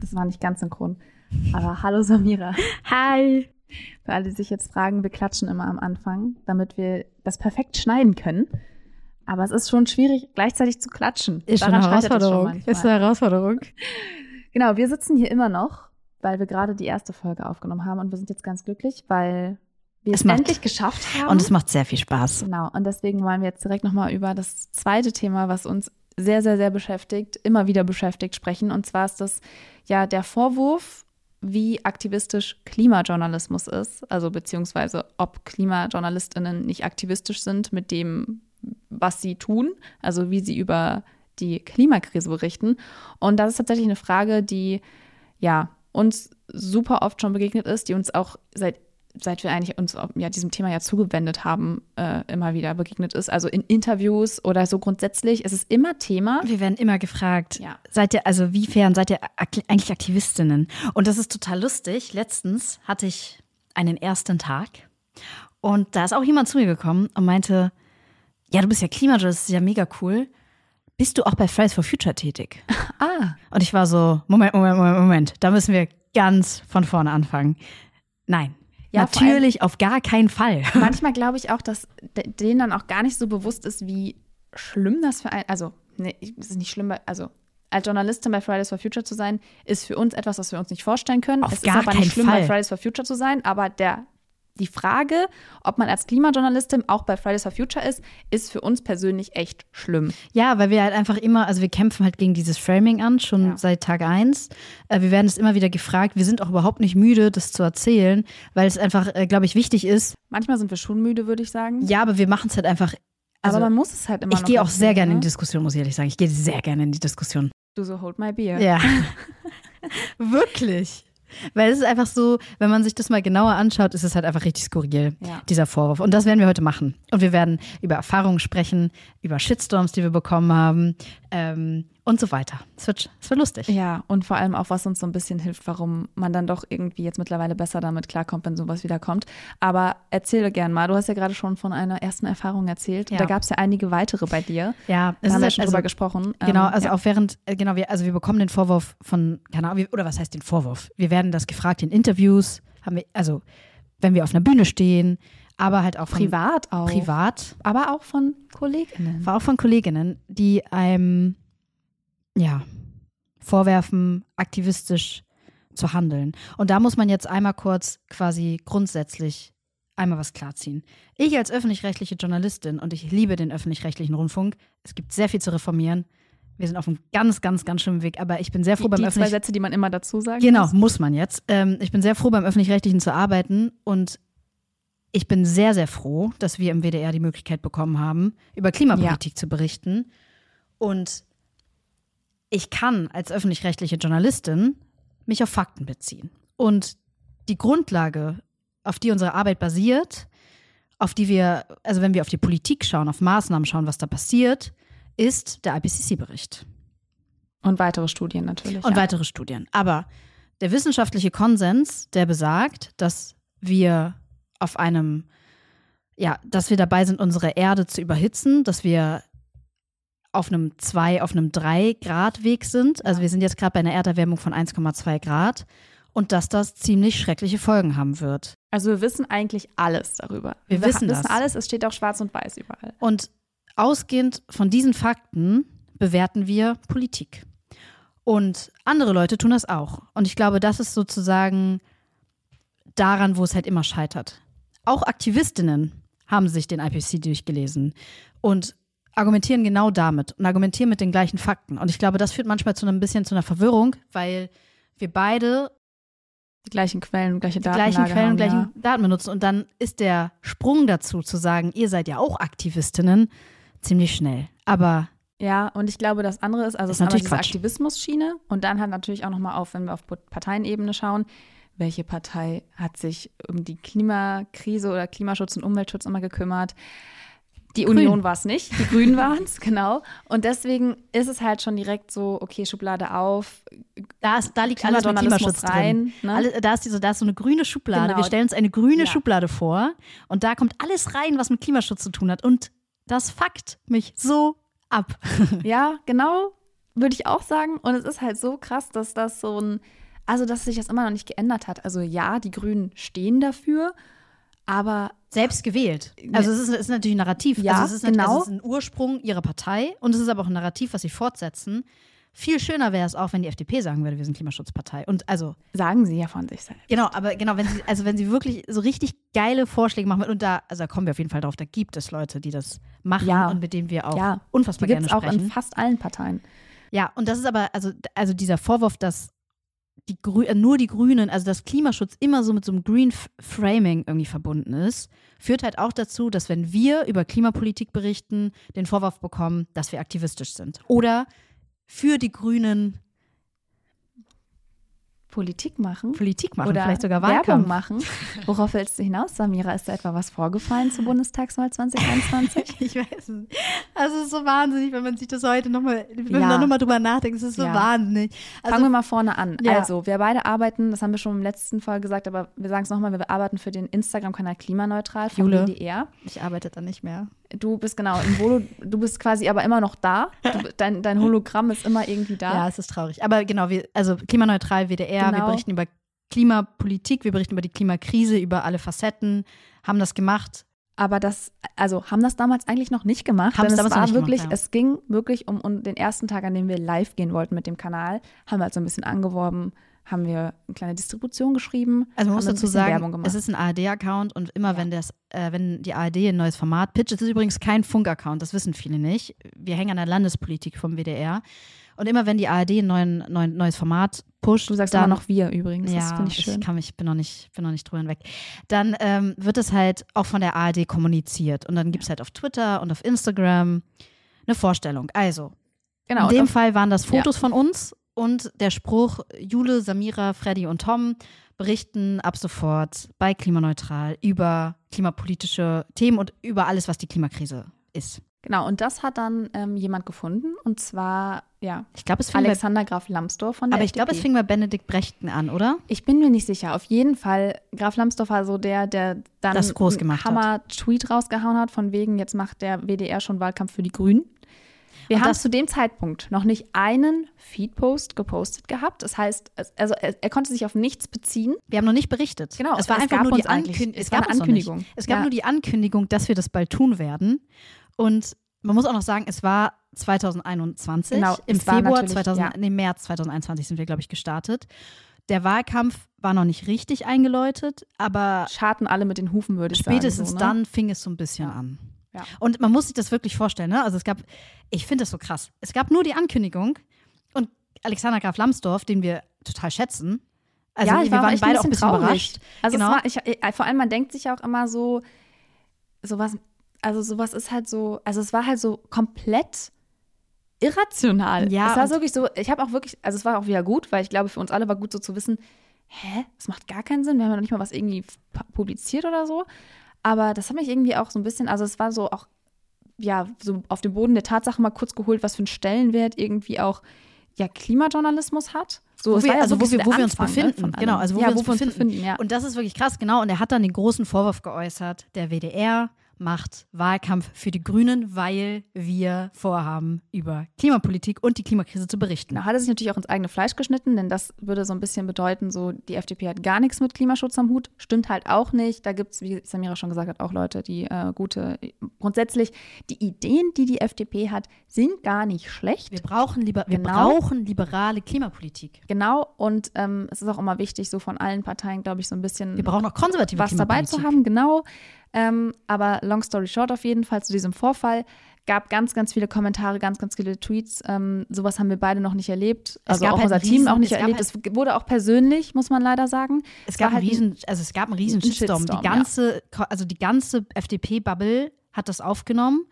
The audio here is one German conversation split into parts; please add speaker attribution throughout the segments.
Speaker 1: Das war nicht ganz synchron. Aber hallo Samira.
Speaker 2: Hi.
Speaker 1: Für alle, die sich jetzt fragen, wir klatschen immer am Anfang, damit wir das perfekt schneiden können. Aber es ist schon schwierig, gleichzeitig zu klatschen.
Speaker 2: Ist schon
Speaker 1: Daran
Speaker 2: eine
Speaker 1: schon
Speaker 2: Herausforderung.
Speaker 1: manchmal.
Speaker 2: Ist eine Herausforderung.
Speaker 1: Genau, wir sitzen hier immer noch, weil wir gerade die erste Folge aufgenommen haben und wir sind jetzt ganz glücklich, weil wir
Speaker 2: Es
Speaker 1: es,
Speaker 2: macht-
Speaker 1: endlich geschafft haben.
Speaker 2: Und es macht sehr viel Spaß.
Speaker 1: Genau, und deswegen wollen wir jetzt direkt nochmal über das zweite Thema, was uns sehr, sehr, sehr beschäftigt, immer wieder beschäftigt, sprechen. Und zwar ist das ja der Vorwurf, wie aktivistisch Klimajournalismus ist, also beziehungsweise ob KlimajournalistInnen nicht aktivistisch sind mit dem, was sie tun, also wie sie über die Klimakrise berichten. Und das ist tatsächlich eine Frage, die ja uns super oft schon begegnet ist, die uns auch seit seit wir eigentlich uns ja diesem Thema ja zugewendet haben, äh, immer wieder begegnet ist. Also in Interviews oder so grundsätzlich ist es immer Thema.
Speaker 2: Wir werden immer gefragt,
Speaker 1: Ja.
Speaker 2: seid ihr, also wiefern seid ihr ak- eigentlich Aktivistinnen? Und das ist total lustig. Letztens hatte ich einen ersten Tag und da ist auch jemand zu mir gekommen und meinte, ja, du bist ja Klimajournalist, das ist ja mega cool. Bist du auch bei Fridays for Future tätig?
Speaker 1: Ah,
Speaker 2: Und ich war so, Moment, Moment, Moment, Moment, da müssen wir ganz von vorne anfangen. Nein,
Speaker 1: Ja,
Speaker 2: natürlich auf gar keinen Fall.
Speaker 1: manchmal glaube ich auch, dass de- denen dann auch gar nicht so bewusst ist, wie schlimm das für ein, also nee, es ist nicht schlimm, also als Journalistin bei Fridays for Future zu sein, ist für uns etwas, was wir uns nicht vorstellen können.
Speaker 2: Auf
Speaker 1: es
Speaker 2: gar
Speaker 1: ist aber
Speaker 2: keinen
Speaker 1: nicht schlimm,
Speaker 2: Fall.
Speaker 1: bei Fridays for Future zu sein, aber der die Frage, ob man als Klimajournalistin auch bei Fridays for Future ist, ist für uns persönlich echt schlimm.
Speaker 2: Ja, weil wir halt einfach immer, also wir kämpfen halt gegen dieses Framing an, schon
Speaker 1: Ja.
Speaker 2: seit Tag eins. Äh, wir werden es immer wieder gefragt. Wir sind auch überhaupt nicht müde, das zu erzählen, weil es einfach, äh, glaube ich, wichtig ist.
Speaker 1: Manchmal sind wir schon müde, würde ich sagen.
Speaker 2: Ja, aber wir machen es halt einfach. Also,
Speaker 1: aber man muss es halt immer
Speaker 2: ich gehe auch sehr gerne in
Speaker 1: ne?
Speaker 2: die Diskussion, muss ich ehrlich sagen. Ich gehe sehr gerne in die Diskussion.
Speaker 1: Du so hold my beer.
Speaker 2: Ja. Wirklich. Weil es ist einfach so, wenn man sich das mal genauer anschaut, ist es halt einfach richtig skurril,
Speaker 1: Ja.
Speaker 2: dieser Vorwurf. Und das werden wir heute machen. Und wir werden über Erfahrungen sprechen, über Shitstorms, die wir bekommen haben ähm, und so weiter. Es wird, es wird lustig.
Speaker 1: Ja, und vor allem auch, was uns so ein bisschen hilft, warum man dann doch irgendwie jetzt mittlerweile besser damit klarkommt, wenn sowas wieder kommt. Aber erzähle gern mal. Du hast ja gerade schon von einer ersten Erfahrung erzählt.
Speaker 2: Ja.
Speaker 1: Da gab es ja einige weitere bei dir.
Speaker 2: Ja,
Speaker 1: Da
Speaker 2: es
Speaker 1: haben wir
Speaker 2: halt,
Speaker 1: schon
Speaker 2: also,
Speaker 1: drüber gesprochen.
Speaker 2: Genau,
Speaker 1: Ähm,
Speaker 2: also
Speaker 1: ja.
Speaker 2: auch während, äh, genau, wir, also wir bekommen den Vorwurf von, keine Ahnung, oder was heißt den Vorwurf? Wir werden das gefragt in Interviews, haben wir, also wenn wir auf einer Bühne stehen, aber halt auch von,
Speaker 1: privat auch.
Speaker 2: privat,
Speaker 1: Aber auch von KollegInnen.
Speaker 2: war auch von Kolleginnen, die einem, ja, vorwerfen, aktivistisch zu handeln. Und da muss man jetzt einmal kurz quasi grundsätzlich einmal was klarziehen. Ich als öffentlich-rechtliche Journalistin und ich liebe den öffentlich-rechtlichen Rundfunk, es gibt sehr viel zu reformieren. Wir sind auf einem ganz, ganz, ganz schlimmen Weg, aber ich bin sehr froh
Speaker 1: Die,
Speaker 2: beim
Speaker 1: die zwei Sätze, die man immer dazu sagt.
Speaker 2: Genau, muss man jetzt. Ähm, ich bin sehr froh, beim Öffentlich-Rechtlichen zu arbeiten und ich bin sehr, sehr froh, dass wir im WDR die Möglichkeit bekommen haben, über Klimapolitik zu berichten. Und ich kann als öffentlich-rechtliche Journalistin mich auf Fakten beziehen. Und die Grundlage, auf die unsere Arbeit basiert, auf die wir, also wenn wir auf die Politik schauen, auf Maßnahmen schauen, was da passiert, ist der IPCC-Bericht
Speaker 1: Und weitere Studien natürlich.
Speaker 2: und
Speaker 1: ja.
Speaker 2: weitere Studien. Aber der wissenschaftliche Konsens, der besagt, dass wir auf einem, ja, dass wir dabei sind, unsere Erde zu überhitzen, dass wir auf einem 2, auf einem 3 Grad Weg sind. Also wir sind jetzt gerade bei einer Erderwärmung von 1,2 Grad und dass das ziemlich schreckliche Folgen haben wird.
Speaker 1: Also wir wissen eigentlich alles darüber.
Speaker 2: Wir wissen
Speaker 1: wissen
Speaker 2: das.
Speaker 1: alles, es steht auch schwarz und weiß überall.
Speaker 2: Und ausgehend von diesen Fakten bewerten wir Politik. Und andere Leute tun das auch. Und ich glaube, das ist sozusagen daran, wo es halt immer scheitert. Auch Aktivistinnen haben sich den IPC durchgelesen und argumentieren genau damit und argumentieren mit den gleichen Fakten. Und ich glaube, das führt manchmal zu einem bisschen zu einer Verwirrung, weil wir beide
Speaker 1: Die gleichen Quellen, gleiche
Speaker 2: die
Speaker 1: Datenlage
Speaker 2: gleichen Quellen
Speaker 1: haben,
Speaker 2: und gleichen
Speaker 1: ja.
Speaker 2: Daten benutzen. Und dann ist der Sprung dazu zu sagen, ihr seid ja auch Aktivistinnen, ziemlich schnell. Aber
Speaker 1: Ja, und ich glaube, das andere ist, also
Speaker 2: Ist
Speaker 1: es ist
Speaker 2: natürlich
Speaker 1: diese. Aktivismus-Schiene und dann halt natürlich auch nochmal auf, wenn wir auf Parteienebene schauen, welche Partei hat sich um die Klimakrise oder Klimaschutz und Umweltschutz immer gekümmert. Die
Speaker 2: Grün.
Speaker 1: Union war es nicht, die Grünen waren es, genau. Und deswegen ist es halt schon direkt so, okay, Schublade auf,
Speaker 2: da, ist, da liegt alles mit Klimaschutz
Speaker 1: rein.
Speaker 2: drin.
Speaker 1: Ne?
Speaker 2: Alle, da, ist diese, da ist so eine grüne Schublade.
Speaker 1: Genau.
Speaker 2: Wir stellen uns eine grüne
Speaker 1: Ja.
Speaker 2: Schublade vor und da kommt alles rein, was mit Klimaschutz zu tun hat. Und das fuckt mich so ab.
Speaker 1: Ja, genau. würde ich auch sagen. Und es ist halt so krass, dass das so ein, also dass sich das immer noch nicht geändert hat. Also ja, die Grünen stehen dafür, aber
Speaker 2: selbst gewählt. Also es ist, ist natürlich ein Narrativ.
Speaker 1: Ja,
Speaker 2: also es ist,
Speaker 1: genau.
Speaker 2: es ist ein Ursprung ihrer Partei und es ist aber auch ein Narrativ, was sie fortsetzen. Viel schöner wäre es auch, wenn die FDP sagen würde, wir sind Klimaschutzpartei. Und also
Speaker 1: sagen sie ja von sich selbst.
Speaker 2: Genau, aber genau, wenn sie also wenn sie wirklich so richtig geile Vorschläge machen und da also da kommen wir auf jeden Fall drauf, da gibt es Leute, die das machen
Speaker 1: Ja.
Speaker 2: und mit denen wir auch
Speaker 1: Ja,
Speaker 2: unfassbar
Speaker 1: Die
Speaker 2: gerne
Speaker 1: gibt es auch
Speaker 2: sprechen.
Speaker 1: in fast allen Parteien.
Speaker 2: Ja, und das ist aber, also, also dieser Vorwurf, dass die Grü äh, nur die Grünen, also dass Klimaschutz immer so mit so einem Green Framing irgendwie verbunden ist, führt halt auch dazu, dass wenn wir über Klimapolitik berichten, den Vorwurf bekommen, dass wir aktivistisch sind. Oder für die Grünen
Speaker 1: Politik machen.
Speaker 2: Politik machen,
Speaker 1: oder
Speaker 2: vielleicht sogar
Speaker 1: Werbung
Speaker 2: Wahlkampf.
Speaker 1: machen. Worauf willst du hinaus, Samira? Ist da etwa was vorgefallen zur Bundestagswahl 2021?
Speaker 2: Ich weiß es. Also es ist so wahnsinnig, wenn man sich das heute nochmal, wenn man
Speaker 1: Ja.
Speaker 2: da nochmal drüber nachdenkt, es ist so
Speaker 1: Ja.
Speaker 2: wahnsinnig. Also,
Speaker 1: Fangen wir mal vorne an.
Speaker 2: Ja.
Speaker 1: Also, wir beide arbeiten, das haben wir schon im letzten Fall gesagt, aber wir sagen es nochmal, wir arbeiten für den Instagram-Kanal Klimaneutral von
Speaker 2: Jule. Ich arbeite da nicht mehr.
Speaker 1: Du bist genau im Volo, du bist quasi aber immer noch da. Du, dein, dein Hologramm ist immer irgendwie da.
Speaker 2: Ja, es ist traurig. Aber genau, wir, also klimaneutral WDR, wir
Speaker 1: Genau.
Speaker 2: berichten über Klimapolitik, wir berichten über die Klimakrise, über alle Facetten, haben das gemacht.
Speaker 1: Aber das, also haben das damals eigentlich noch nicht gemacht.
Speaker 2: Haben
Speaker 1: denn
Speaker 2: es damals
Speaker 1: war wirklich,
Speaker 2: gemacht, ja.
Speaker 1: es ging wirklich um, um den ersten Tag, an dem wir live gehen wollten mit dem Kanal. Haben wir halt so ein bisschen angeworben, haben wir eine kleine Distribution geschrieben.
Speaker 2: Also man muss dazu sagen, es ist ein ARD-Account und immer wenn das, äh, wenn die ARD ein neues Format pitcht, es ist übrigens kein Funk-Account, das wissen viele nicht. Wir hängen an der Landespolitik vom WDR. Und immer wenn die ARD ein neuen, neuen, neues Format pusht,
Speaker 1: du sagst
Speaker 2: dann
Speaker 1: immer noch wir übrigens. das
Speaker 2: Ja,
Speaker 1: finde ich schön.
Speaker 2: kann mich, bin noch nicht, bin noch nicht drüber hinweg. Dann ähm, wird es halt auch von der ARD kommuniziert und dann gibt es halt auf Twitter und auf Instagram eine Vorstellung. Also,
Speaker 1: genau.
Speaker 2: in dem Fall waren das Fotos von uns und der Spruch Jule, Samira, Freddy und Tom berichten ab sofort bei Klimaneutral über klimapolitische Themen und über alles, was die Klimakrise ist.
Speaker 1: genau, und das hat dann ähm, jemand gefunden und zwar, ja,
Speaker 2: Ich glaube, es fing bei,
Speaker 1: Alexander Graf Lambsdorff von der
Speaker 2: aber ich glaube, es fing bei Benedikt Brechten an, oder?
Speaker 1: Ich bin mir nicht sicher. Auf jeden Fall, Graf Lambsdorff war so der, der dann
Speaker 2: Das groß
Speaker 1: einen
Speaker 2: gemacht hat.
Speaker 1: Hammer-Tweet rausgehauen hat, von wegen, jetzt macht der WDR schon Wahlkampf für die Grünen. Wir
Speaker 2: Und
Speaker 1: haben zu dem Zeitpunkt noch nicht einen Feed-Post gepostet gehabt. Das heißt, es- also er, er konnte sich auf nichts beziehen.
Speaker 2: Wir haben noch nicht berichtet.
Speaker 1: Genau,
Speaker 2: es war
Speaker 1: es
Speaker 2: einfach
Speaker 1: gab
Speaker 2: nur die Ankündigung.
Speaker 1: es war
Speaker 2: noch nicht.
Speaker 1: Ankündigung.
Speaker 2: Es gab
Speaker 1: Ja.
Speaker 2: nur die Ankündigung, dass wir das bald tun werden. Und man muss auch noch sagen, es war 2021.
Speaker 1: Genau,
Speaker 2: Im
Speaker 1: es war
Speaker 2: Februar
Speaker 1: natürlich,
Speaker 2: 2000,
Speaker 1: ja.
Speaker 2: nee, März 2021 sind wir, glaube ich, gestartet. Der Wahlkampf war noch nicht richtig eingeläutet, aber
Speaker 1: Scharten alle mit den Hufen, würde ich
Speaker 2: spätestens
Speaker 1: sagen. so, ne?
Speaker 2: dann fing es so ein bisschen an.
Speaker 1: Ja.
Speaker 2: Und man muss sich das wirklich vorstellen, ne? Also es gab, ich finde das so krass. Es gab nur die Ankündigung und Alexander Graf Lambsdorff, den wir total schätzen. Also
Speaker 1: ja, ich
Speaker 2: wir
Speaker 1: war
Speaker 2: waren
Speaker 1: echt
Speaker 2: beide auch ein
Speaker 1: bisschen traurig.
Speaker 2: überrascht.
Speaker 1: Also
Speaker 2: Genau.
Speaker 1: war, ich, vor allem, man denkt sich auch immer so, sowas, also sowas ist halt so, also es war halt so komplett irrational.
Speaker 2: Ja,
Speaker 1: es war wirklich so, ich habe auch wirklich, also es war auch wieder gut, weil ich glaube, für uns alle war gut so zu wissen, hä, das macht gar keinen Sinn, wir haben ja noch nicht mal was irgendwie pu- publiziert oder so. Aber das hat mich irgendwie auch so ein bisschen, also es war so auch, ja, so auf den Boden der Tatsache mal kurz geholt, was für einen Stellenwert irgendwie auch ja, Klimajournalismus hat. So,
Speaker 2: wo wir,
Speaker 1: ja
Speaker 2: also wo wir, wo wir uns
Speaker 1: ne,
Speaker 2: befinden. genau, also wo,
Speaker 1: ja,
Speaker 2: wir, uns befinden.
Speaker 1: ja.
Speaker 2: Und das ist wirklich krass, genau. Und er hat dann den großen Vorwurf geäußert, der WDR macht Wahlkampf für die Grünen, weil wir vorhaben, über Klimapolitik und die Klimakrise zu berichten.
Speaker 1: Genau, hat er sich natürlich auch ins eigene Fleisch geschnitten, denn das würde so ein bisschen bedeuten, so die FDP hat gar nichts mit Klimaschutz am Hut. Stimmt halt auch nicht. Da gibt es, wie Samira schon gesagt hat, auch Leute, die äh, gute, grundsätzlich die Ideen, die die FDP hat, sind gar nicht schlecht.
Speaker 2: Wir brauchen, liber wir
Speaker 1: Genau.
Speaker 2: brauchen liberale Klimapolitik.
Speaker 1: Genau, und ähm, es ist auch immer wichtig, so von allen Parteien, glaube ich, so ein bisschen
Speaker 2: Wir brauchen auch konservative
Speaker 1: was dabei zu haben, genau. Ähm, aber long story short auf jeden Fall zu diesem Vorfall gab ganz, ganz viele Kommentare, ganz, ganz viele Tweets. Ähm, sowas haben wir beide noch nicht erlebt. Also auch
Speaker 2: halt
Speaker 1: unser Team
Speaker 2: riesen-
Speaker 1: auch nicht
Speaker 2: es
Speaker 1: erlebt.
Speaker 2: halt-
Speaker 1: es wurde auch persönlich, muss man leider sagen.
Speaker 2: Es
Speaker 1: war
Speaker 2: gab,
Speaker 1: halt
Speaker 2: einen riesen, also es gab einen riesen Shitstorm.
Speaker 1: Shitstorm,
Speaker 2: Die ganze, also die ganze FDP-Bubble hat das aufgenommen.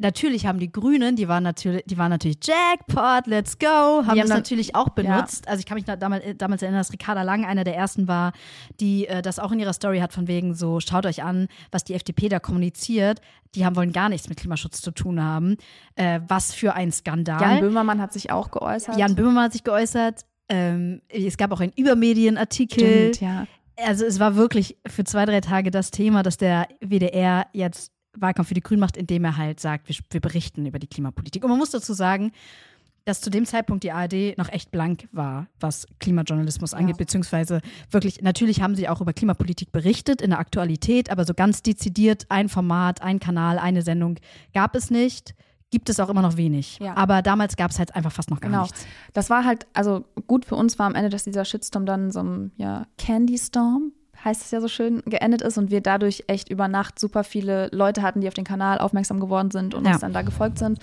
Speaker 2: Natürlich haben die Grünen, die waren natürlich, die waren natürlich Jackpot, let's go, haben das natürlich auch benutzt. Also ich kann mich da damals, damals erinnern, dass Ricarda Lang einer der ersten war, die äh, das auch in ihrer Story hat, von wegen so, schaut euch an, was die FDP da kommuniziert. Die haben wollen gar nichts mit Klimaschutz zu tun haben. Äh, was für ein Skandal.
Speaker 1: Jan Böhmermann hat sich auch geäußert.
Speaker 2: Jan Böhmermann hat sich geäußert. Ähm, es gab auch einen Übermedienartikel.
Speaker 1: Stimmt, ja.
Speaker 2: Also es war wirklich für zwei, drei Tage das Thema, dass der WDR jetzt Wahlkampf für die Grünen macht, indem er halt sagt, wir, wir berichten über die Klimapolitik. Und man muss dazu sagen, dass zu dem Zeitpunkt die ARD noch echt blank war, was Klimajournalismus angeht, ja. beziehungsweise wirklich, natürlich haben sie auch über Klimapolitik berichtet in der Aktualität, aber so ganz dezidiert ein Format, ein Kanal, eine Sendung gab es nicht. Gibt es auch immer noch wenig. Ja. Aber damals gab es halt einfach fast noch gar genau. nichts.
Speaker 1: Das war halt, also gut für uns war am Ende, dass dieser Shitstorm dann so ein ja, Candy Storm, heißt es ja so schön, geendet ist und wir dadurch echt über Nacht super viele Leute hatten, die auf den Kanal aufmerksam geworden sind und ja. uns dann da gefolgt sind.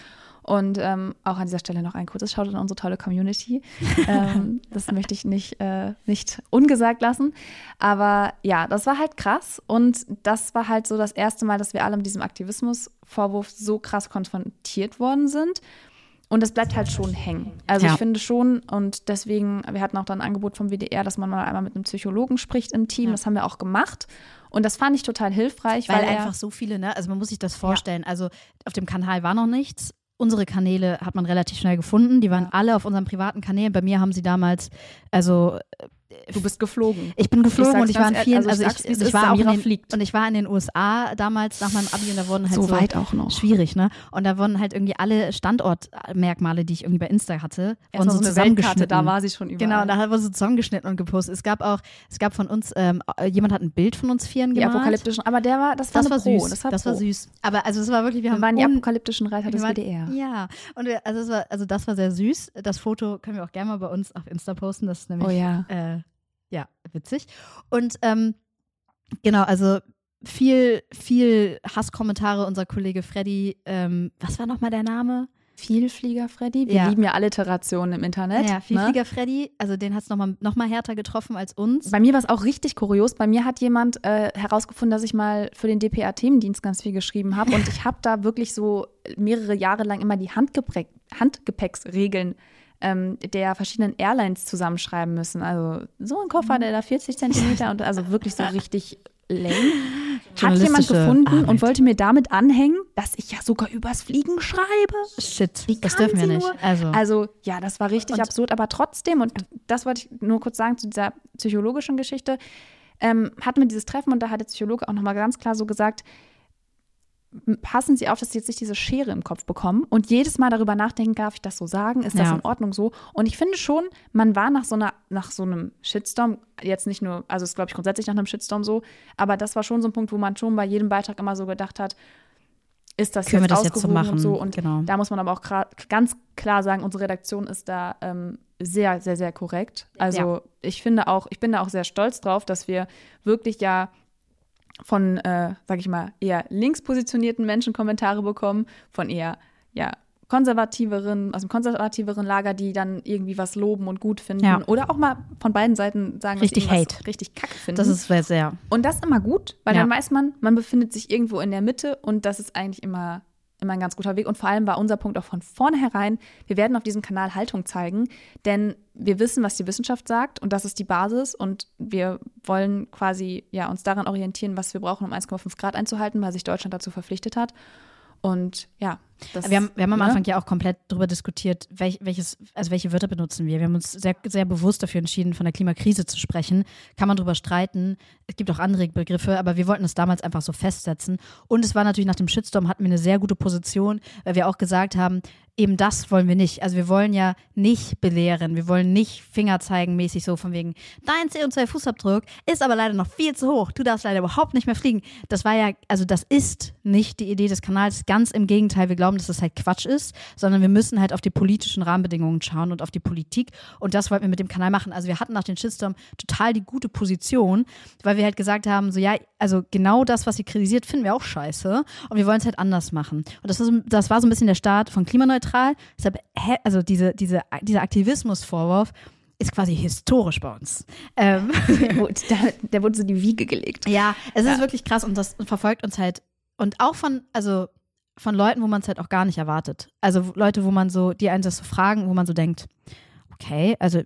Speaker 1: Und ähm, auch an dieser Stelle noch ein kurzes Shoutout an unsere tolle Community. ähm, das möchte ich nicht, äh, nicht ungesagt lassen. Aber ja, das war halt krass. Und das war halt so das erste Mal, dass wir alle mit diesem Aktivismusvorwurf so krass konfrontiert worden sind. Und das bleibt halt schon hängen. Also ja. ich finde schon, und deswegen, wir hatten auch dann ein Angebot vom WDR, dass man mal einmal mit einem Psychologen spricht im Team. Ja. Das haben wir auch gemacht. Und das fand ich total hilfreich.
Speaker 2: Weil, weil einfach so viele, ne? Also man muss sich das vorstellen. Ja. Also auf dem Kanal war noch nichts unsere Kanäle hat man relativ schnell gefunden. Die waren alle auf unseren privaten Kanälen. Bei mir haben sie damals, also
Speaker 1: Du bist geflogen.
Speaker 2: Ich bin geflogen ich und ich war in vielen, also, also ich, ich, war auch in den, fliegt. und ich war in den USA damals nach meinem Abi und da wurden halt
Speaker 1: so, so weit auch noch
Speaker 2: schwierig, ne? Und da wurden halt irgendwie alle Standortmerkmale, die ich irgendwie bei Insta hatte,
Speaker 1: wurden so, so zusammengeschnitten. Da war sie schon überall.
Speaker 2: Genau, da wurde so zusammengeschnitten und gepostet. Es gab auch, es gab von uns, ähm, jemand hat ein Bild von uns Vieren gemalt.
Speaker 1: Die apokalyptischen, aber der war, das war, das war
Speaker 2: süß. Das war, das war süß. Aber also es war wirklich,
Speaker 1: wir, wir waren die apokalyptischen Reiter des WDR.
Speaker 2: Ja, und wir, also, es war, also das war sehr süß. Das Foto können wir auch gerne mal bei uns auf Insta posten. Das ist nämlich
Speaker 1: oh ja.
Speaker 2: Äh, ja, witzig. Und ähm, genau, also viel, viel Hasskommentare. Unser Kollege Freddy, ähm, was war nochmal der Name?
Speaker 1: Vielflieger Freddy. Wir ja. lieben ja Alliterationen im Internet.
Speaker 2: Ja, Vielflieger ne? Freddy, also den hat es nochmal noch mal härter getroffen als uns.
Speaker 1: Bei mir war es auch richtig kurios. Bei mir hat jemand äh, herausgefunden, dass ich mal für den DPA-Themendienst ganz viel geschrieben habe. Und ich habe da wirklich so mehrere Jahre lang immer die Handgepäck Handgepäcksregeln ähm, der verschiedenen Airlines zusammenschreiben müssen. Also so ein Koffer, der da 40 Zentimeter und also wirklich so richtig lame. Hat jemand gefunden Arbeit. und wollte mir damit anhängen, dass ich ja sogar übers Fliegen schreibe.
Speaker 2: Shit, das dürfen wir nicht.
Speaker 1: Also. also ja, das war richtig und absurd, aber trotzdem, und das wollte ich nur kurz sagen zu dieser psychologischen Geschichte, ähm, hatten wir dieses Treffen und da hat der Psychologe auch nochmal ganz klar so gesagt, passen Sie auf, dass Sie jetzt nicht diese Schere im Kopf bekommen und jedes Mal darüber nachdenken, darf ich das so sagen? Ist das ja. in Ordnung so? Und ich finde schon, man war nach so einer, nach so einem Shitstorm, jetzt nicht nur, also es ist, glaube ich, grundsätzlich nach einem Shitstorm so, aber das war schon so ein Punkt, wo man schon bei jedem Beitrag immer so gedacht hat, ist das
Speaker 2: Können
Speaker 1: jetzt
Speaker 2: wir das jetzt so machen?
Speaker 1: und so? Und genau. da muss man aber auch ganz klar sagen, unsere Redaktion ist da ähm, sehr, sehr, sehr korrekt. Also ja. ich finde auch, ich bin da auch sehr stolz drauf, dass wir wirklich ja von, äh, sag ich mal, eher links positionierten Menschen Kommentare bekommen, von eher, ja, konservativeren, aus dem konservativeren Lager, die dann irgendwie was loben und gut finden. Ja. Oder auch mal von beiden Seiten sagen,
Speaker 2: richtig Hate.
Speaker 1: richtig kacke finden.
Speaker 2: Das ist sehr.
Speaker 1: Und das ist immer gut, weil ja. dann weiß man, man befindet sich irgendwo in der Mitte und das ist eigentlich immer immer ein ganz guter Weg. Und vor allem war unser Punkt auch von vornherein, wir werden auf diesem Kanal Haltung zeigen, denn wir wissen, was die Wissenschaft sagt und das ist die Basis und wir wollen quasi ja, uns daran orientieren, was wir brauchen, um 1,5 Grad einzuhalten, weil sich Deutschland dazu verpflichtet hat. Und ja,
Speaker 2: das, wir haben, wir haben am ne? Anfang ja auch komplett darüber diskutiert, welch, welches, also welche Wörter benutzen wir. Wir haben uns sehr, sehr bewusst dafür entschieden, von der Klimakrise zu sprechen. Kann man darüber streiten. Es gibt auch andere Begriffe, aber wir wollten es damals einfach so festsetzen. Und es war natürlich nach dem Shitstorm hatten wir eine sehr gute Position, weil wir auch gesagt haben, eben das wollen wir nicht. Also wir wollen ja nicht belehren, wir wollen nicht Finger zeigen mäßig so von wegen, dein CO2-Fußabdruck ist aber leider noch viel zu hoch, du darfst leider überhaupt nicht mehr fliegen. Das war ja, also das ist nicht die Idee des Kanals, ganz im Gegenteil, wir glauben, dass das halt Quatsch ist, sondern wir müssen halt auf die politischen Rahmenbedingungen schauen und auf die Politik und das wollten wir mit dem Kanal machen. Also wir hatten nach dem Shitstorm total die gute Position, weil wir halt gesagt haben, so ja, also genau das, was sie kritisiert, finden wir auch scheiße und wir wollen es halt anders machen. Und das, ist, das war so ein bisschen der Start von Klimaneutral. Deshalb, also diese, diese, dieser Aktivismusvorwurf ist quasi historisch bei uns. Ähm.
Speaker 1: Der, der, wurde so in die Wiege gelegt.
Speaker 2: Ja, es ja. ist wirklich krass und das verfolgt uns halt. Und auch von, also von Leuten, wo man es halt auch gar nicht erwartet. Also Leute, wo man so, die einen das so fragen, wo man so denkt, okay, also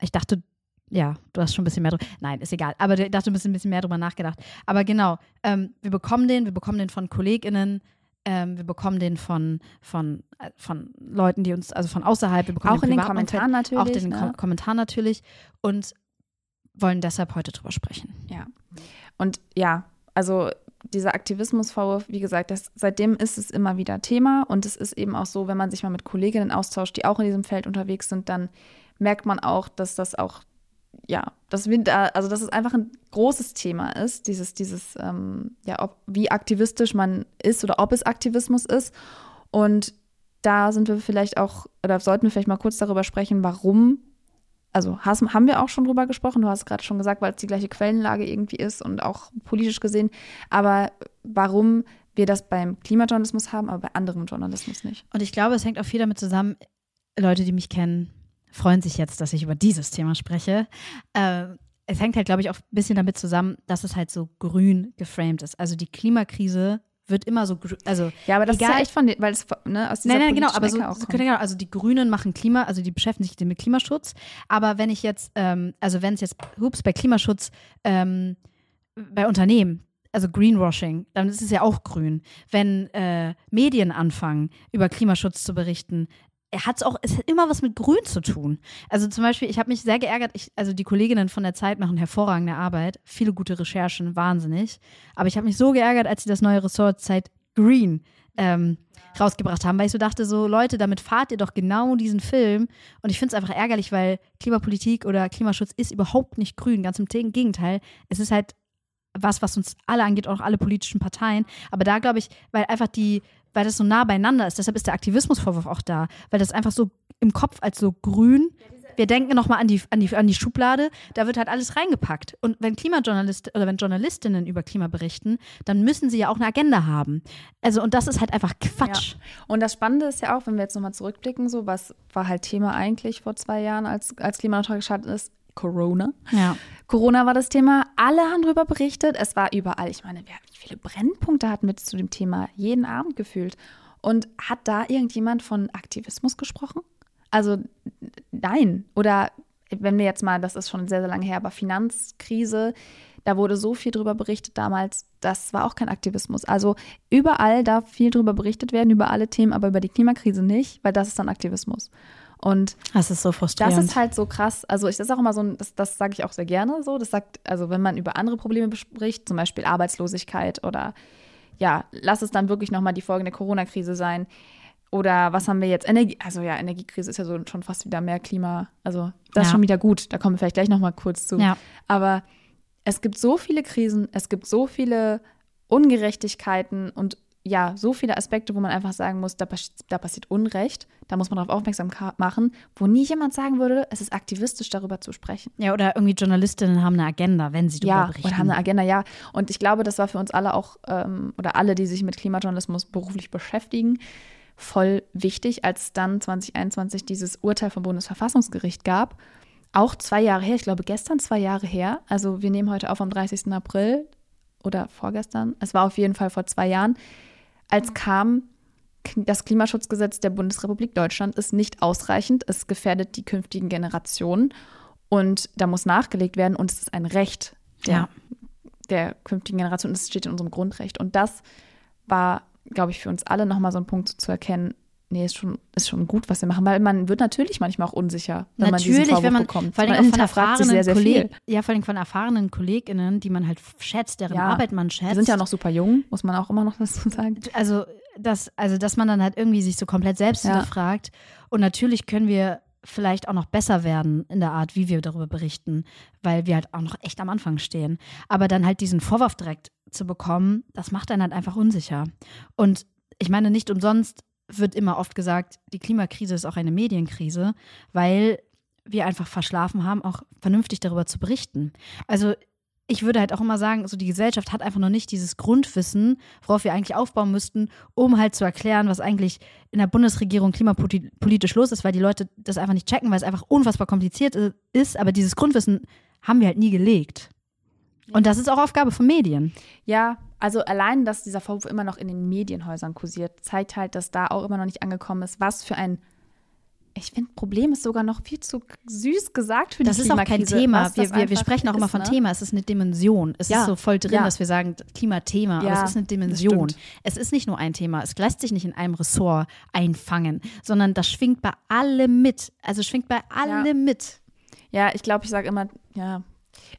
Speaker 2: ich dachte, ja, du hast schon ein bisschen mehr drüber. Nein, ist egal. Aber ich dachte, du hast ein bisschen mehr drüber nachgedacht. Aber genau, ähm, wir bekommen den, wir bekommen den von KollegInnen, ähm, wir bekommen den von, von, äh, von Leuten, die uns, also von außerhalb, wir bekommen
Speaker 1: auch den in den Kommentaren natürlich.
Speaker 2: Auch in den ne? Kommentaren natürlich. Und wollen deshalb heute drüber sprechen.
Speaker 1: Ja. Und ja, also dieser Aktivismusvorwurf, wie gesagt, das, seitdem ist es immer wieder Thema und es ist eben auch so, wenn man sich mal mit Kolleginnen austauscht, die auch in diesem Feld unterwegs sind, dann merkt man auch, dass das auch, ja, dass wir also dass es einfach ein großes Thema ist, dieses, dieses, ähm, ja, ob, wie aktivistisch man ist oder ob es Aktivismus ist. Und da sind wir vielleicht auch, oder sollten wir vielleicht mal kurz darüber sprechen, warum also hast, haben wir auch schon drüber gesprochen, du hast gerade schon gesagt, weil es die gleiche Quellenlage irgendwie ist und auch politisch gesehen. Aber warum wir das beim Klimajournalismus haben, aber bei anderem Journalismus nicht?
Speaker 2: Und ich glaube, es hängt auch viel damit zusammen, Leute, die mich kennen, freuen sich jetzt, dass ich über dieses Thema spreche. Äh, es hängt halt, glaube ich, auch ein bisschen damit zusammen, dass es halt so grün geframed ist. Also die Klimakrise wird immer so, also
Speaker 1: ja, aber das
Speaker 2: egal,
Speaker 1: ist ja echt von, weil es ne, aus
Speaker 2: dieser Nein, nein, genau, aber so, so genau, also die Grünen machen Klima, also die beschäftigen sich mit Klimaschutz. Aber wenn ich jetzt, ähm, also wenn es jetzt, hups, bei Klimaschutz ähm, bei Unternehmen, also Greenwashing, dann ist es ja auch grün. Wenn äh, Medien anfangen, über Klimaschutz zu berichten, er hat auch, es hat immer was mit Grün zu tun. Also zum Beispiel, ich habe mich sehr geärgert, ich, also die Kolleginnen von der Zeit machen hervorragende Arbeit, viele gute Recherchen, wahnsinnig. Aber ich habe mich so geärgert, als sie das neue Ressort Zeit Green ähm, rausgebracht haben, weil ich so dachte, so Leute, damit fahrt ihr doch genau diesen Film. Und ich finde es einfach ärgerlich, weil Klimapolitik oder Klimaschutz ist überhaupt nicht grün. Ganz im Gegenteil. Es ist halt was, was uns alle angeht, auch alle politischen Parteien. Aber da glaube ich, weil einfach die weil das so nah beieinander ist. Deshalb ist der Aktivismusvorwurf auch da, weil das einfach so im Kopf als so grün. Wir denken nochmal an die, an, die, an die Schublade, da wird halt alles reingepackt. Und wenn Klimajournalisten oder wenn Journalistinnen über Klima berichten, dann müssen sie ja auch eine Agenda haben. Also, und das ist halt einfach Quatsch.
Speaker 1: Ja. Und das Spannende ist ja auch, wenn wir jetzt nochmal zurückblicken, so, was war halt Thema eigentlich vor zwei Jahren, als, als klimaneutral gestartet ist, Corona.
Speaker 2: Ja.
Speaker 1: Corona war das Thema. Alle haben darüber berichtet. Es war überall. Ich meine, wie viele Brennpunkte hatten wir zu dem Thema jeden Abend gefühlt. Und hat da irgendjemand von Aktivismus gesprochen? Also nein. Oder wenn wir jetzt mal, das ist schon sehr, sehr lange her, aber Finanzkrise, da wurde so viel drüber berichtet damals, das war auch kein Aktivismus. Also überall darf viel drüber berichtet werden, über alle Themen, aber über die Klimakrise nicht, weil das ist dann Aktivismus. Und
Speaker 2: das ist so frustrierend.
Speaker 1: Das ist halt so krass. Also ich das ist auch immer so, das, das sage ich auch sehr gerne so. Das sagt, also wenn man über andere Probleme bespricht, zum Beispiel Arbeitslosigkeit oder ja, lass es dann wirklich nochmal die Folgen der Corona-Krise sein. Oder was haben wir jetzt? Energie, also ja, Energiekrise ist ja so schon fast wieder mehr Klima. Also das ja. ist schon wieder gut. Da kommen wir vielleicht gleich nochmal kurz zu.
Speaker 2: Ja.
Speaker 1: Aber es gibt so viele Krisen, es gibt so viele Ungerechtigkeiten und ja, so viele Aspekte, wo man einfach sagen muss, da, da passiert Unrecht, da muss man darauf aufmerksam machen, wo nie jemand sagen würde, es ist aktivistisch, darüber zu sprechen.
Speaker 2: Ja, oder irgendwie Journalistinnen haben eine Agenda, wenn sie darüber
Speaker 1: ja,
Speaker 2: berichten.
Speaker 1: Oder haben eine Agenda, ja. Und ich glaube, das war für uns alle auch, ähm, oder alle, die sich mit Klimajournalismus beruflich beschäftigen, voll wichtig, als dann 2021 dieses Urteil vom Bundesverfassungsgericht gab. Auch zwei Jahre her, ich glaube gestern zwei Jahre her. Also wir nehmen heute auf am 30. April oder vorgestern. Es war auf jeden Fall vor zwei Jahren als kam, das Klimaschutzgesetz der Bundesrepublik Deutschland ist nicht ausreichend, es gefährdet die künftigen Generationen und da muss nachgelegt werden und es ist ein Recht der, ja. der künftigen Generation, das steht in unserem Grundrecht. Und das war, glaube ich, für uns alle nochmal so ein Punkt zu erkennen, nee, ist schon, ist schon gut, was wir machen, weil man wird natürlich manchmal auch unsicher, wenn
Speaker 2: natürlich,
Speaker 1: man diesen Vorwurf
Speaker 2: wenn man,
Speaker 1: bekommt.
Speaker 2: Vor allem von erfahrenen sehr, sehr Kolleg Ja, vor allem von erfahrenen KollegInnen, die man halt schätzt, deren ja, Arbeit man schätzt.
Speaker 1: Die sind ja noch super jung, muss man auch immer noch dazu sagen.
Speaker 2: Also, das, also dass man dann halt irgendwie sich so komplett selbst ja. hinterfragt. Und natürlich können wir vielleicht auch noch besser werden in der Art, wie wir darüber berichten, weil wir halt auch noch echt am Anfang stehen. Aber dann halt diesen Vorwurf direkt zu bekommen, das macht einen halt einfach unsicher. Und ich meine, nicht umsonst wird immer oft gesagt, die Klimakrise ist auch eine Medienkrise, weil wir einfach verschlafen haben, auch vernünftig darüber zu berichten. Also ich würde halt auch immer sagen, so die Gesellschaft hat einfach noch nicht dieses Grundwissen, worauf wir eigentlich aufbauen müssten, um halt zu erklären, was eigentlich in der Bundesregierung klimapolitisch los ist, weil die Leute das einfach nicht checken, weil es einfach unfassbar kompliziert ist. Aber dieses Grundwissen haben wir halt nie gelegt. Und das ist auch Aufgabe von Medien.
Speaker 1: Ja, also allein, dass dieser Vorwurf immer noch in den Medienhäusern kursiert, zeigt halt, dass da auch immer noch nicht angekommen ist, was für ein ich finde, Problem ist sogar noch viel zu süß gesagt für
Speaker 2: das
Speaker 1: die
Speaker 2: Das ist auch kein Thema. Wir, wir, wir, sprechen auch immer von
Speaker 1: ne?
Speaker 2: Thema. Es ist eine Dimension. Es ja. ist so voll drin, ja. dass wir sagen Klimathema. Ja, aber es ist eine Dimension. Es ist nicht nur ein Thema. Es lässt sich nicht in einem Ressort einfangen, sondern das schwingt bei allem mit. Also schwingt bei allem mit.
Speaker 1: Ja, ich glaube, ich sage immer, ja,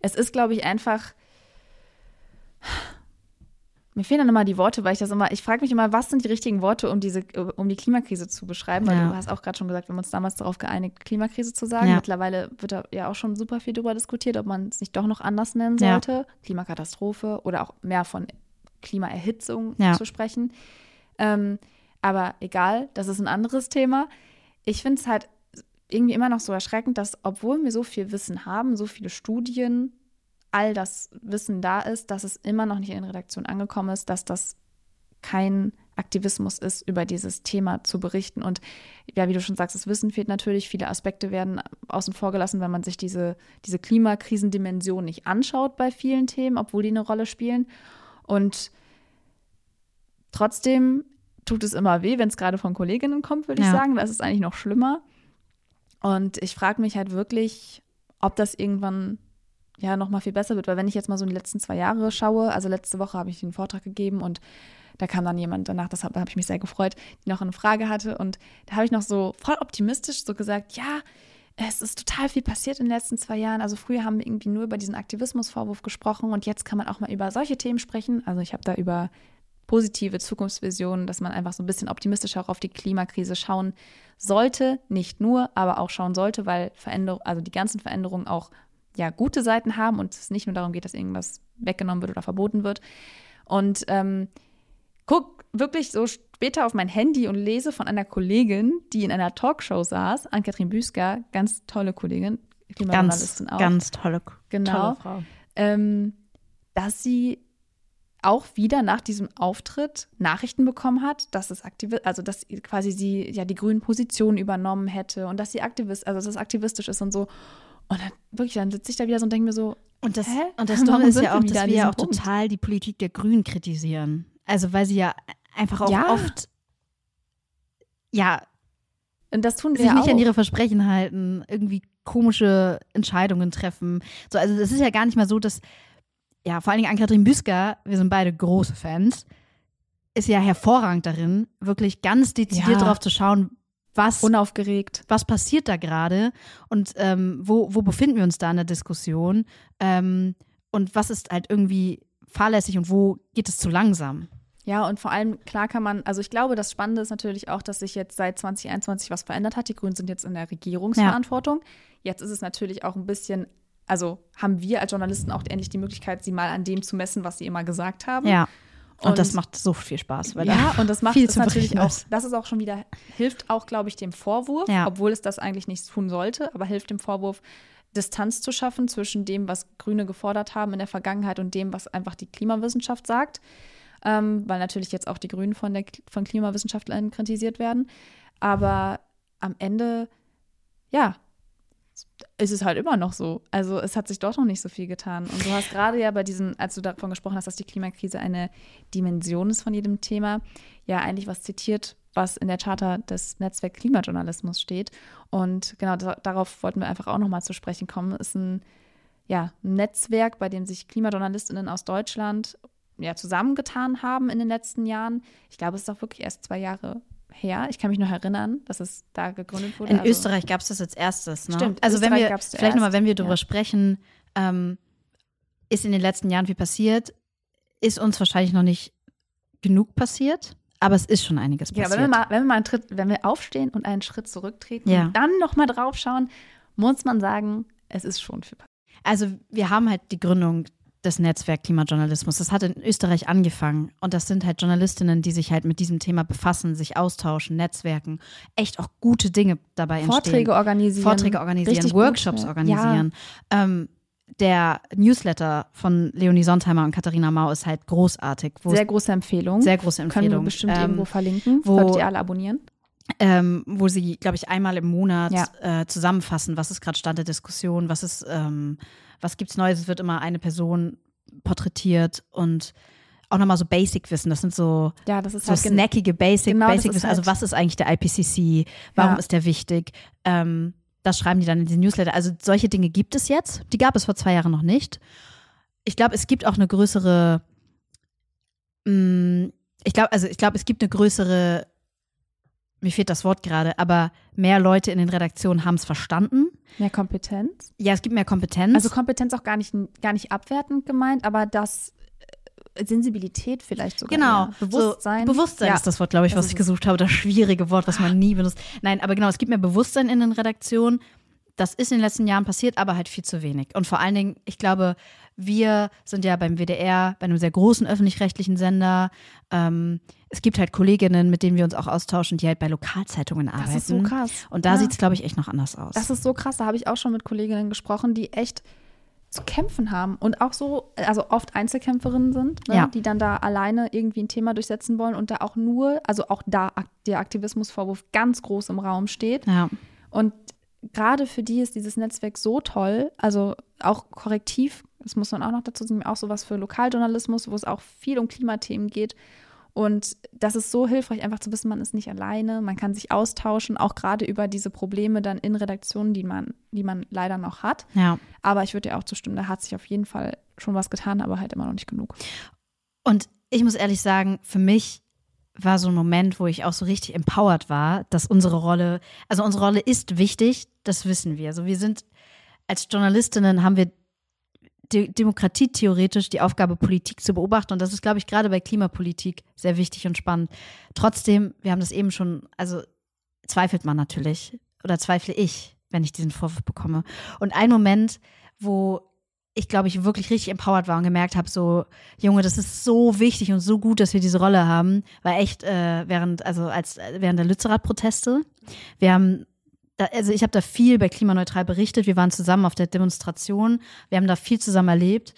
Speaker 1: es ist, glaube ich, einfach mir fehlen dann immer die Worte, weil ich das immer, ich frage mich immer, was sind die richtigen Worte, um diese, um die Klimakrise zu beschreiben? Weil
Speaker 2: Ja.
Speaker 1: du hast auch gerade schon gesagt, wir haben uns damals darauf geeinigt, Klimakrise zu sagen.
Speaker 2: Ja.
Speaker 1: Mittlerweile wird da ja auch schon super viel darüber diskutiert, ob man es nicht doch noch anders nennen
Speaker 2: Ja.
Speaker 1: sollte. Klimakatastrophe oder auch mehr von Klimaerhitzung
Speaker 2: Ja.
Speaker 1: zu sprechen. Ähm, aber egal, das ist ein anderes Thema. Ich finde es halt irgendwie immer noch so erschreckend, dass, obwohl wir so viel Wissen haben, so viele Studien, all das Wissen da ist, dass es immer noch nicht in den Redaktionen angekommen ist, dass das kein Aktivismus ist, über dieses Thema zu berichten. Und ja, wie du schon sagst, das Wissen fehlt natürlich. Viele Aspekte werden außen vor gelassen, wenn man sich diese, diese Klimakrisendimension nicht anschaut bei vielen Themen, obwohl die eine Rolle spielen. Und trotzdem tut es immer weh, wenn es gerade von Kolleginnen kommt, würde
Speaker 2: Ja.
Speaker 1: ich sagen. Das ist eigentlich noch schlimmer. Und ich frage mich halt wirklich, ob das irgendwann ja noch mal viel besser wird, weil wenn ich jetzt mal so in die letzten zwei Jahre schaue, also letzte Woche habe ich einen Vortrag gegeben und da kam dann jemand danach, das habe hab ich mich sehr gefreut, die noch eine Frage hatte und da habe ich noch so voll optimistisch so gesagt, ja, es ist total viel passiert in den letzten zwei Jahren. Also früher haben wir irgendwie nur über diesen Aktivismusvorwurf gesprochen und jetzt kann man auch mal über solche Themen sprechen. Also ich habe da über positive Zukunftsvisionen, dass man einfach so ein bisschen optimistischer auch auf die Klimakrise schauen sollte, nicht nur, aber auch schauen sollte, weil Veränderung, also die ganzen Veränderungen auch ja gute Seiten haben und es nicht nur darum geht, dass irgendwas weggenommen wird oder verboten wird. Und ähm, guck wirklich so später auf mein Handy und lese von einer Kollegin, die in einer Talkshow saß, Ann-Kathrin Büsker, ganz tolle Kollegin,
Speaker 2: Ganz,
Speaker 1: Klimajournalistin auch
Speaker 2: ganz tolle,
Speaker 1: Genau.
Speaker 2: tolle Frau.
Speaker 1: ähm, dass sie auch wieder nach diesem Auftritt Nachrichten bekommen hat, dass es Aktivi also dass quasi sie ja die grünen Positionen übernommen hätte und dass sie Aktivist, also dass es aktivistisch ist und so. Und dann wirklich, dann sitze ich da wieder so und denke mir so,
Speaker 2: Und das,
Speaker 1: Hä?
Speaker 2: und das Dumme ist ja auch, dass wir ja auch
Speaker 1: Punkt?
Speaker 2: total die Politik der Grünen kritisieren. Also weil sie ja einfach auch
Speaker 1: Ja.
Speaker 2: oft ja
Speaker 1: und das tun
Speaker 2: sich
Speaker 1: ja
Speaker 2: nicht
Speaker 1: auch.
Speaker 2: an ihre Versprechen halten, irgendwie komische Entscheidungen treffen. So, also es ist ja gar nicht mal so, dass, ja, vor allen Dingen Ann-Kathrin Büsker, wir sind beide große Fans, ist ja hervorragend darin, wirklich ganz dezidiert
Speaker 1: Ja.
Speaker 2: darauf zu schauen, was,
Speaker 1: unaufgeregt.
Speaker 2: was passiert da gerade und ähm, wo, wo befinden wir uns da in der Diskussion ähm, und was ist halt irgendwie fahrlässig und wo geht es zu langsam.
Speaker 1: Ja, und vor allem, klar kann man, also ich glaube, das Spannende ist natürlich auch, dass sich jetzt seit 2021 was verändert hat. Die Grünen sind jetzt in der Regierungsverantwortung. Jetzt ist es natürlich auch ein bisschen, also haben wir als Journalisten auch endlich die Möglichkeit, sie mal an dem zu messen, was sie immer gesagt haben.
Speaker 2: Ja. Und,
Speaker 1: Und-
Speaker 2: das macht so viel Spaß. Weil
Speaker 1: ja,
Speaker 2: da
Speaker 1: und das macht
Speaker 2: viel
Speaker 1: es natürlich auch, das ist auch schon wieder, hilft auch, glaube ich, dem Vorwurf,
Speaker 2: Ja.
Speaker 1: obwohl es das eigentlich nicht tun sollte, aber hilft dem Vorwurf, Distanz zu schaffen zwischen dem, was Grüne gefordert haben in der Vergangenheit und dem, was einfach die Klimawissenschaft sagt. Ähm, weil natürlich jetzt auch die Grünen von, der, von KlimawissenschaftlerInnen kritisiert werden. Aber am Ende, ja, ist es halt immer noch so. Also es hat sich doch noch nicht so viel getan. Und du hast gerade ja bei diesen, als du davon gesprochen hast, dass die Klimakrise eine Dimension ist von jedem Thema, ja eigentlich was zitiert, was in der Charta des Netzwerk Klimajournalismus steht. Und genau da, darauf wollten wir einfach auch nochmal zu sprechen kommen. Es ist ein, ja, Netzwerk, bei dem sich KlimajournalistInnen aus Deutschland ja, zusammengetan haben in den letzten Jahren. Ich glaube, es ist auch wirklich erst zwei Jahre her. Ich kann mich noch erinnern, dass es da gegründet wurde.
Speaker 2: In
Speaker 1: Also-
Speaker 2: Österreich gab es das als erstes. Ne?
Speaker 1: Stimmt,
Speaker 2: Also wenn wir vielleicht nochmal, wenn wir darüber
Speaker 1: ja.
Speaker 2: sprechen, ähm, ist in den letzten Jahren viel passiert, ist uns wahrscheinlich noch nicht genug passiert, aber es ist schon einiges
Speaker 1: Ja,
Speaker 2: passiert.
Speaker 1: wenn wir mal, wenn wir mal einen Schritt, wenn wir aufstehen und einen Schritt zurücktreten
Speaker 2: Ja.
Speaker 1: und dann nochmal drauf schauen, muss man sagen, es ist schon viel passiert.
Speaker 2: Also wir haben halt die Gründung des Netzwerk Klimajournalismus. Das hat in Österreich angefangen und das sind halt Journalistinnen, die sich halt mit diesem Thema befassen, sich austauschen, netzwerken, echt auch gute Dinge dabei entstehen.
Speaker 1: Vorträge organisieren.
Speaker 2: Vorträge organisieren,
Speaker 1: richtig
Speaker 2: Workshops
Speaker 1: gute.
Speaker 2: organisieren. Ähm, der Newsletter von Leonie Sontheimer und Katharina Mau ist halt großartig.
Speaker 1: Sehr große Empfehlung.
Speaker 2: sehr große
Speaker 1: Können
Speaker 2: Empfehlung.
Speaker 1: wir bestimmt
Speaker 2: ähm,
Speaker 1: irgendwo verlinken.
Speaker 2: wo-
Speaker 1: Solltet ihr alle abonnieren.
Speaker 2: Ähm, wo sie, glaube ich, einmal im Monat
Speaker 1: Ja.
Speaker 2: äh, zusammenfassen, was ist gerade Stand der Diskussion, was ist, ähm, was gibt's Neues. Es wird immer eine Person porträtiert und auch nochmal so Basic-Wissen. Das sind so,
Speaker 1: Ja, das ist
Speaker 2: so
Speaker 1: halt
Speaker 2: snackige Basic,
Speaker 1: genau, das
Speaker 2: Basic
Speaker 1: ist
Speaker 2: Wissen. Also
Speaker 1: halt-
Speaker 2: was ist eigentlich der IPCC? Warum
Speaker 1: Ja.
Speaker 2: ist der wichtig? Ähm, das schreiben die dann in den Newsletter. Also solche Dinge gibt es jetzt. Die gab es vor zwei Jahren noch nicht. Ich glaube, es gibt auch eine größere, mh, ich glaube, also ich glaube, es gibt eine größere, mir fehlt das Wort gerade, aber mehr Leute in den Redaktionen haben es verstanden.
Speaker 1: mehr Kompetenz.
Speaker 2: Ja, es gibt mehr Kompetenz.
Speaker 1: Also Kompetenz auch gar nicht, gar nicht abwertend gemeint, aber dass Sensibilität vielleicht sogar.
Speaker 2: Genau,
Speaker 1: eher. Bewusstsein.
Speaker 2: So, Bewusstsein
Speaker 1: ja.
Speaker 2: ist das Wort, glaube ich, was
Speaker 1: Das
Speaker 2: ich gesucht habe. Das schwierige Wort, was man nie benutzt. Nein, aber genau, es gibt mehr Bewusstsein in den Redaktionen. Das ist in den letzten Jahren passiert, aber halt viel zu wenig. Und vor allen Dingen, ich glaube, wir sind ja beim WDR, bei einem sehr großen öffentlich-rechtlichen Sender. Ähm, es gibt halt Kolleginnen, mit denen wir uns auch austauschen, die halt bei Lokalzeitungen arbeiten.
Speaker 1: Das ist so krass.
Speaker 2: Und da
Speaker 1: Ja.
Speaker 2: sieht es, glaube ich, echt noch anders aus.
Speaker 1: Das ist so krass. Da habe ich auch schon mit Kolleginnen gesprochen, die echt zu kämpfen haben und auch so, also oft Einzelkämpferinnen sind, ne,
Speaker 2: Ja.
Speaker 1: die dann da alleine irgendwie ein Thema durchsetzen wollen und da auch nur, also auch da der Aktivismusvorwurf ganz groß im Raum steht.
Speaker 2: ja.
Speaker 1: Und gerade für die ist dieses Netzwerk so toll, also auch korrektiv, das muss man auch noch dazu sagen, auch sowas für Lokaljournalismus, wo es auch viel um Klimathemen geht. Und das ist so hilfreich, einfach zu wissen, man ist nicht alleine, man kann sich austauschen, auch gerade über diese Probleme dann in Redaktionen, die man, die man leider noch hat.
Speaker 2: ja.
Speaker 1: Aber ich würde dir auch zustimmen, da hat sich auf jeden Fall schon was getan, aber halt immer noch nicht genug.
Speaker 2: Und ich muss ehrlich sagen, für mich war so ein Moment, wo ich auch so richtig empowered war, dass unsere Rolle, also unsere Rolle ist wichtig, das wissen wir. Also wir sind als Journalistinnen haben wir de demokratietheoretisch die Aufgabe, Politik zu beobachten. Und das ist, glaube ich, gerade bei Klimapolitik sehr wichtig und spannend. Trotzdem, wir haben das eben schon, also zweifelt man natürlich oder zweifle ich, wenn ich diesen Vorwurf bekomme. Und ein Moment, wo ich, glaube ich, wirklich richtig empowered war und gemerkt habe, so, Junge, das ist so wichtig und so gut, dass wir diese Rolle haben, war echt äh, während, also als äh, während der Lützerath-Proteste. Wir haben da, also ich habe da viel bei Klimaneutral berichtet. Wir waren zusammen auf der Demonstration. Wir haben da viel zusammen erlebt.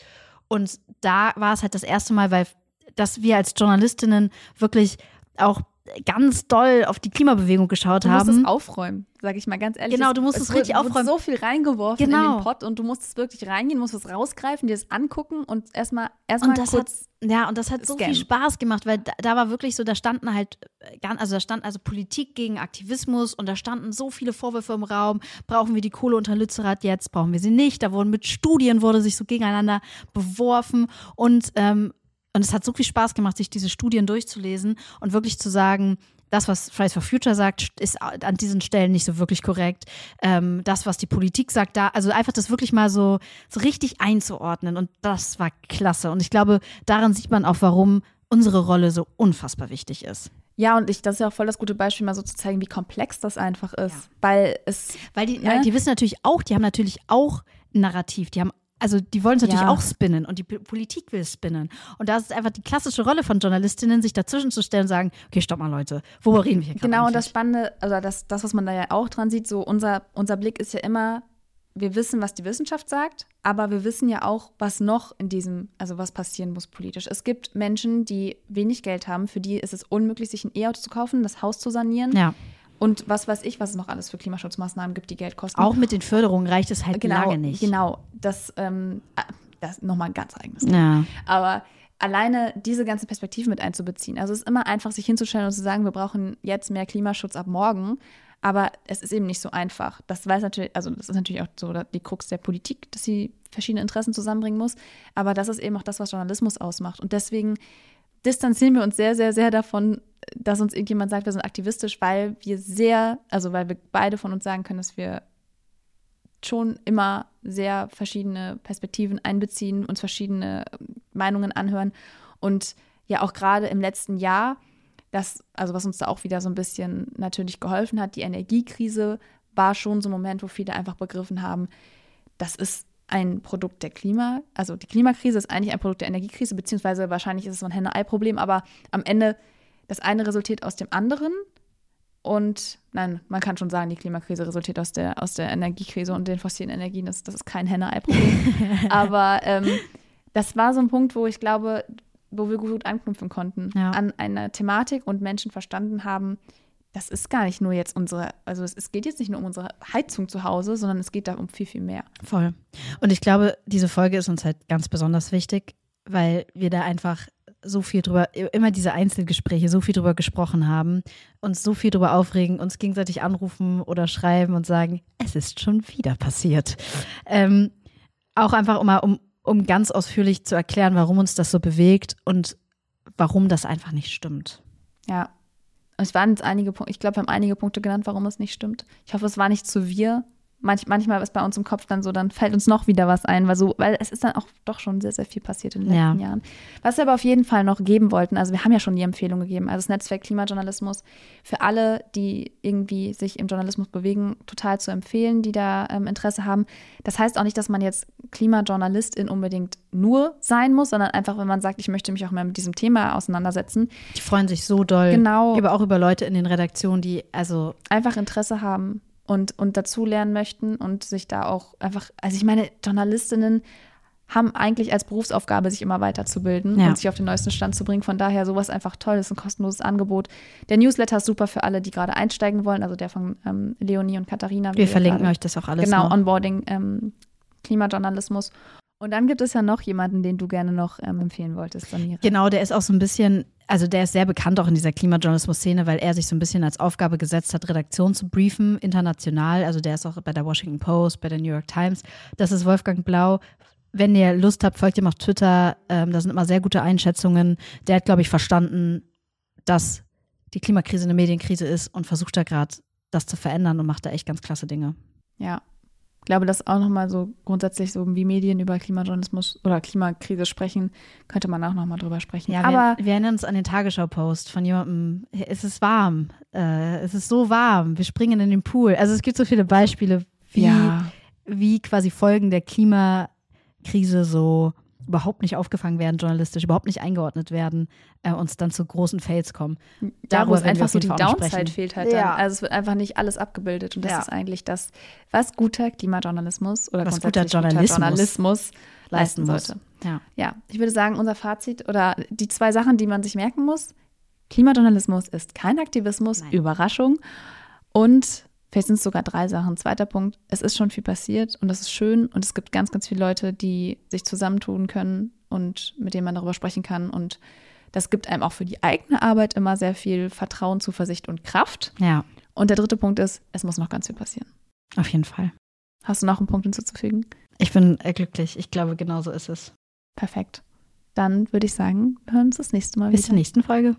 Speaker 2: Und da war es halt das erste Mal, weil dass wir als Journalistinnen wirklich auch ganz doll auf die Klimabewegung geschaut
Speaker 1: Du musst
Speaker 2: haben.
Speaker 1: es aufräumen, sage ich mal ganz ehrlich.
Speaker 2: Genau,
Speaker 1: Es-
Speaker 2: du musst es richtig
Speaker 1: wurde,
Speaker 2: aufräumen.
Speaker 1: Wurde so viel reingeworfen in
Speaker 2: Genau.
Speaker 1: den Pott und du musst es wirklich reingehen, musst es rausgreifen, dir das angucken und erstmal erstmal
Speaker 2: Und das hat,
Speaker 1: kurz
Speaker 2: ja, und das hat so
Speaker 1: scannen.
Speaker 2: viel Spaß gemacht, weil da, da war wirklich so, da standen halt, äh, also da stand also Politik gegen Aktivismus und da standen so viele Vorwürfe im Raum. Brauchen wir die Kohle unter Lützerath jetzt? Brauchen wir sie nicht? Da wurden mit Studien wurde sich so gegeneinander beworfen und ähm, und es hat so viel Spaß gemacht, sich diese Studien durchzulesen und wirklich zu sagen, das, was Fridays for Future sagt, ist an diesen Stellen nicht so wirklich korrekt. Ähm, das, was die Politik sagt, da, also einfach das wirklich mal so, so richtig einzuordnen. Und das war klasse. Und ich glaube, daran sieht man auch, warum unsere Rolle so unfassbar wichtig ist.
Speaker 1: Ja, und ich, das ist ja auch voll das gute Beispiel, mal so zu zeigen, wie komplex das einfach ist.
Speaker 2: Ja.
Speaker 1: Weil es,
Speaker 2: Weil die,
Speaker 1: Ne?
Speaker 2: die wissen natürlich auch, die haben natürlich auch ein Narrativ, die haben also die wollen es natürlich
Speaker 1: Ja.
Speaker 2: auch spinnen und die P- Politik will spinnen. Und da ist es einfach die klassische Rolle von Journalistinnen, sich dazwischen zu stellen und sagen, okay, stopp mal Leute, worüber reden wir hier gerade
Speaker 1: genau, und das? Spannende, also das, das, was man da ja auch dran sieht, so unser, unser Blick ist ja immer, wir wissen, was die Wissenschaft sagt, aber wir wissen ja auch, was noch in diesem, also was passieren muss politisch. Es gibt Menschen, die wenig Geld haben, für die ist es unmöglich, sich ein E-Auto zu kaufen, das Haus zu sanieren.
Speaker 2: Ja,
Speaker 1: Und was weiß ich, was es noch alles für Klimaschutzmaßnahmen gibt, die Geld kosten.
Speaker 2: auch mit den Förderungen reicht es halt
Speaker 1: genau,
Speaker 2: lange nicht.
Speaker 1: Genau, das, ähm, ah, das ist nochmal ein ganz eigenes
Speaker 2: Ja.
Speaker 1: Aber alleine diese ganze Perspektive mit einzubeziehen. Also es ist immer einfach, sich hinzustellen und zu sagen, wir brauchen jetzt mehr Klimaschutz ab morgen. Aber es ist eben nicht so einfach. Das weiß natürlich, also das ist natürlich auch so die Krux der Politik, dass sie verschiedene Interessen zusammenbringen muss. Aber das ist eben auch das, was Journalismus ausmacht. Und deswegen distanzieren wir uns sehr, sehr, sehr davon, dass uns irgendjemand sagt, wir sind aktivistisch, weil wir sehr, also weil wir beide von uns sagen können, dass wir schon immer sehr verschiedene Perspektiven einbeziehen, uns verschiedene ähm, Meinungen anhören. Und ja auch gerade im letzten Jahr, das, also was uns da auch wieder so ein bisschen natürlich geholfen hat, die Energiekrise war schon so ein Moment, wo viele einfach begriffen haben, das ist ein Produkt der Klima, also die Klimakrise ist eigentlich ein Produkt der Energiekrise, beziehungsweise wahrscheinlich ist es so ein Henne-Ei-Problem, aber am Ende das eine resultiert aus dem anderen und nein, man kann schon sagen, die Klimakrise resultiert aus der, aus der Energiekrise und den fossilen Energien. Das, das ist kein Henne-Ei-Problem. Aber ähm, das war so ein Punkt, wo ich glaube, wo wir gut anknüpfen konnten
Speaker 2: Ja.
Speaker 1: an einer Thematik und Menschen verstanden haben, das ist gar nicht nur jetzt unsere, also es, es geht jetzt nicht nur um unsere Heizung zu Hause, sondern es geht da um viel, viel mehr.
Speaker 2: Voll. Und ich glaube, diese Folge ist uns halt ganz besonders wichtig, weil wir da einfach so viel drüber, immer diese Einzelgespräche, so viel drüber gesprochen haben, uns so viel drüber aufregen, uns gegenseitig anrufen oder schreiben und sagen, es ist schon wieder passiert. Ähm, auch einfach mal, um, um ganz ausführlich zu erklären, warum uns das so bewegt und warum das einfach nicht stimmt.
Speaker 1: Ja. Es waren jetzt einige Punkte, ich glaube, wir haben einige Punkte genannt, warum es nicht stimmt. Ich hoffe, es war nicht zu wir. Manch, manchmal ist bei uns im Kopf dann so, dann fällt uns noch wieder was ein, weil so, weil es ist dann auch doch schon sehr, sehr viel passiert in den letzten ja. Jahren. Was wir aber auf jeden Fall noch geben wollten, also wir haben ja schon die Empfehlung gegeben, also das Netzwerk Klimajournalismus für alle, die irgendwie sich im Journalismus bewegen, total zu empfehlen, die da ähm, Interesse haben. Das heißt auch nicht, dass man jetzt Klimajournalistin unbedingt nur sein muss, sondern einfach, wenn man sagt, ich möchte mich auch mal mit diesem Thema auseinandersetzen.
Speaker 2: Die freuen sich so doll.
Speaker 1: Genau.
Speaker 2: Über, auch über Leute in den Redaktionen, die also
Speaker 1: einfach Interesse haben und, und dazulernen möchten und sich da auch einfach, also ich meine, Journalistinnen haben eigentlich als Berufsaufgabe, sich immer weiterzubilden ja. und sich auf den neuesten Stand zu bringen. Von daher sowas einfach toll, das ist ein kostenloses Angebot. Der Newsletter ist super für alle, die gerade einsteigen wollen, also der von ähm, Leonie und Katharina.
Speaker 2: Wir verlinken gerade, euch das auch alles.
Speaker 1: Genau, noch. Onboarding, ähm, Klimajournalismus. Und dann gibt es ja noch jemanden, den du gerne noch ähm, empfehlen wolltest, Samira.
Speaker 2: Genau, der ist auch so ein bisschen, also der ist sehr bekannt auch in dieser Klimajournalismus-Szene, weil er sich so ein bisschen als Aufgabe gesetzt hat, Redaktion zu briefen, international. Also der ist auch bei der Washington Post, bei der New York Times. Das ist Wolfgang Blau. Wenn ihr Lust habt, folgt ihm auf Twitter. Ähm, da sind immer sehr gute Einschätzungen. Der hat, glaube ich, verstanden, dass die Klimakrise eine Medienkrise ist und versucht da gerade das zu verändern und macht da echt ganz klasse Dinge.
Speaker 1: Ja, glaube, dass auch nochmal so grundsätzlich so wie Medien über Klimajournalismus oder Klimakrise sprechen, könnte man auch nochmal drüber sprechen.
Speaker 2: Ja, Aber wir, wir erinnern uns an den Tagesschau-Post von jemandem, es ist warm, äh, es ist so warm, wir springen in den Pool. Also es gibt so viele Beispiele, wie, ja. wie quasi Folgen der Klimakrise so überhaupt nicht aufgefangen werden journalistisch, überhaupt nicht eingeordnet werden, äh, uns dann zu großen Fails kommen.
Speaker 1: Da, wo es einfach so die Downside fehlt halt ja. dann. Also es wird einfach nicht alles abgebildet und das ja. ist eigentlich das, was guter Klimajournalismus oder
Speaker 2: was guter Journalismus, guter Journalismus
Speaker 1: leisten sollte. Ja. ja, ich würde sagen, unser Fazit oder die zwei Sachen, die man sich merken muss, Klimajournalismus ist kein Aktivismus, Nein. Überraschung und Vielleicht sind es sogar drei Sachen. Zweiter Punkt, es ist schon viel passiert und das ist schön und es gibt ganz, ganz viele Leute, die sich zusammentun können und mit denen man darüber sprechen kann und das gibt einem auch für die eigene Arbeit immer sehr viel Vertrauen, Zuversicht und Kraft.
Speaker 2: Ja.
Speaker 1: Und der dritte Punkt ist, es muss noch ganz viel passieren.
Speaker 2: Auf jeden Fall.
Speaker 1: Hast du noch einen Punkt hinzuzufügen?
Speaker 2: Ich bin glücklich. Ich glaube, genau so ist es.
Speaker 1: Perfekt. Dann würde ich sagen, wir hören uns das nächste Mal
Speaker 2: wieder. Bis zur nächsten Folge.